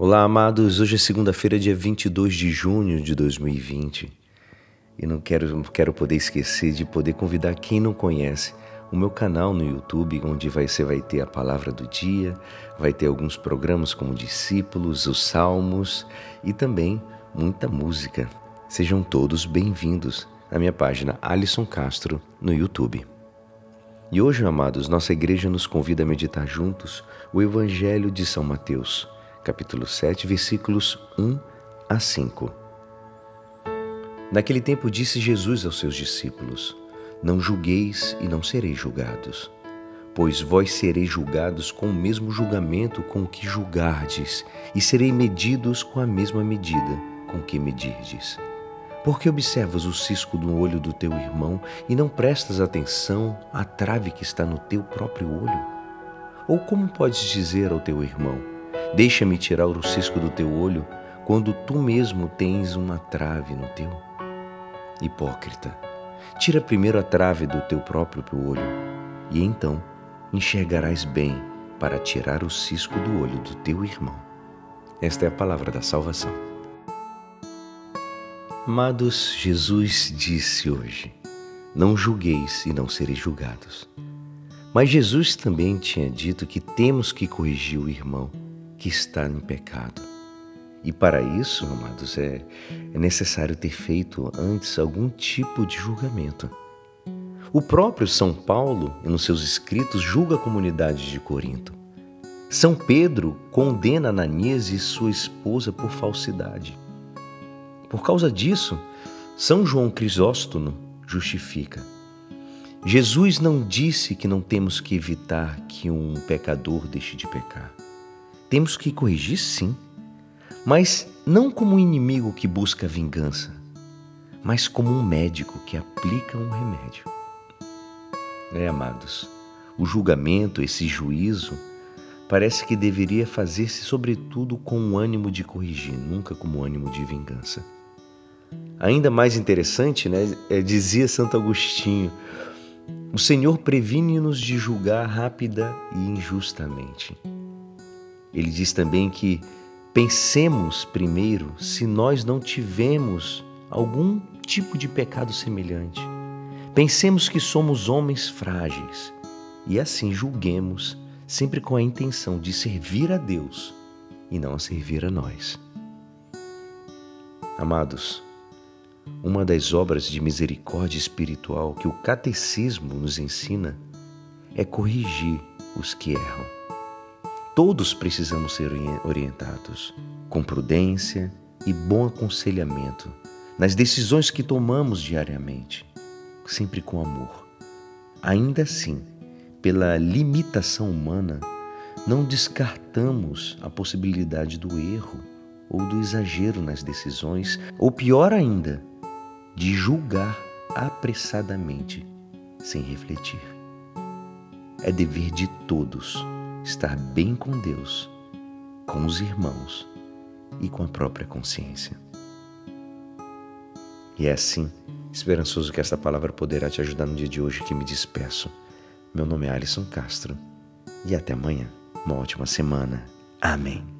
Olá, amados. Hoje é segunda-feira, dia 22 de junho de 2020. E não quero, quero poder esquecer de poder convidar quem não conhece o meu canal no YouTube, onde você vai ter a palavra do dia, vai ter alguns programas como Discípulos, os Salmos e também muita música. Sejam todos bem-vindos à minha página Alisson Castro no YouTube. E hoje, amados, nossa igreja nos convida a meditar juntos o Evangelho de São Mateus capítulo 7, versículos 1 a 5. Naquele tempo disse Jesus aos seus discípulos: Não julgueis e não sereis julgados, pois vós sereis julgados com o mesmo julgamento com que julgardes, e sereis medidos com a mesma medida com que medirdes. Porque observas o cisco do olho do teu irmão e não prestas atenção à trave que está no teu próprio olho? Ou como podes dizer ao teu irmão: Deixa-me tirar o cisco do teu olho, quando tu mesmo tens uma trave no teu. Hipócrita, tira primeiro a trave do teu próprio olho, e então enxergarás bem para tirar o cisco do olho do teu irmão. Esta é a palavra da salvação. Amados, Jesus disse hoje: Não julgueis e não sereis julgados. Mas Jesus também tinha dito que temos que corrigir o irmão que está em pecado. E para isso, amados, é, é necessário ter feito antes algum tipo de julgamento. O próprio São Paulo, nos seus escritos, julga a comunidade de Corinto. São Pedro condena Ananias e sua esposa por falsidade. Por causa disso, São João Crisóstomo justifica. Jesus não disse que não temos que evitar que um pecador deixe de pecar. Temos que corrigir, sim, mas não como um inimigo que busca vingança, mas como um médico que aplica um remédio. É, amados, o julgamento, esse juízo, parece que deveria fazer-se, sobretudo, com o ânimo de corrigir, nunca como ânimo de vingança. Ainda mais interessante, né, é, dizia Santo Agostinho, o Senhor previne-nos de julgar rápida e injustamente. Ele diz também que pensemos primeiro se nós não tivemos algum tipo de pecado semelhante. Pensemos que somos homens frágeis e assim julguemos, sempre com a intenção de servir a Deus e não a servir a nós. Amados, uma das obras de misericórdia espiritual que o catecismo nos ensina é corrigir os que erram. Todos precisamos ser orientados com prudência e bom aconselhamento nas decisões que tomamos diariamente, sempre com amor. Ainda assim, pela limitação humana, não descartamos a possibilidade do erro ou do exagero nas decisões, ou pior ainda, de julgar apressadamente, sem refletir. É dever de todos estar bem com Deus, com os irmãos e com a própria consciência. E é assim, esperançoso que esta palavra poderá te ajudar no dia de hoje que me despeço. Meu nome é Alisson Castro e até amanhã. Uma ótima semana. Amém.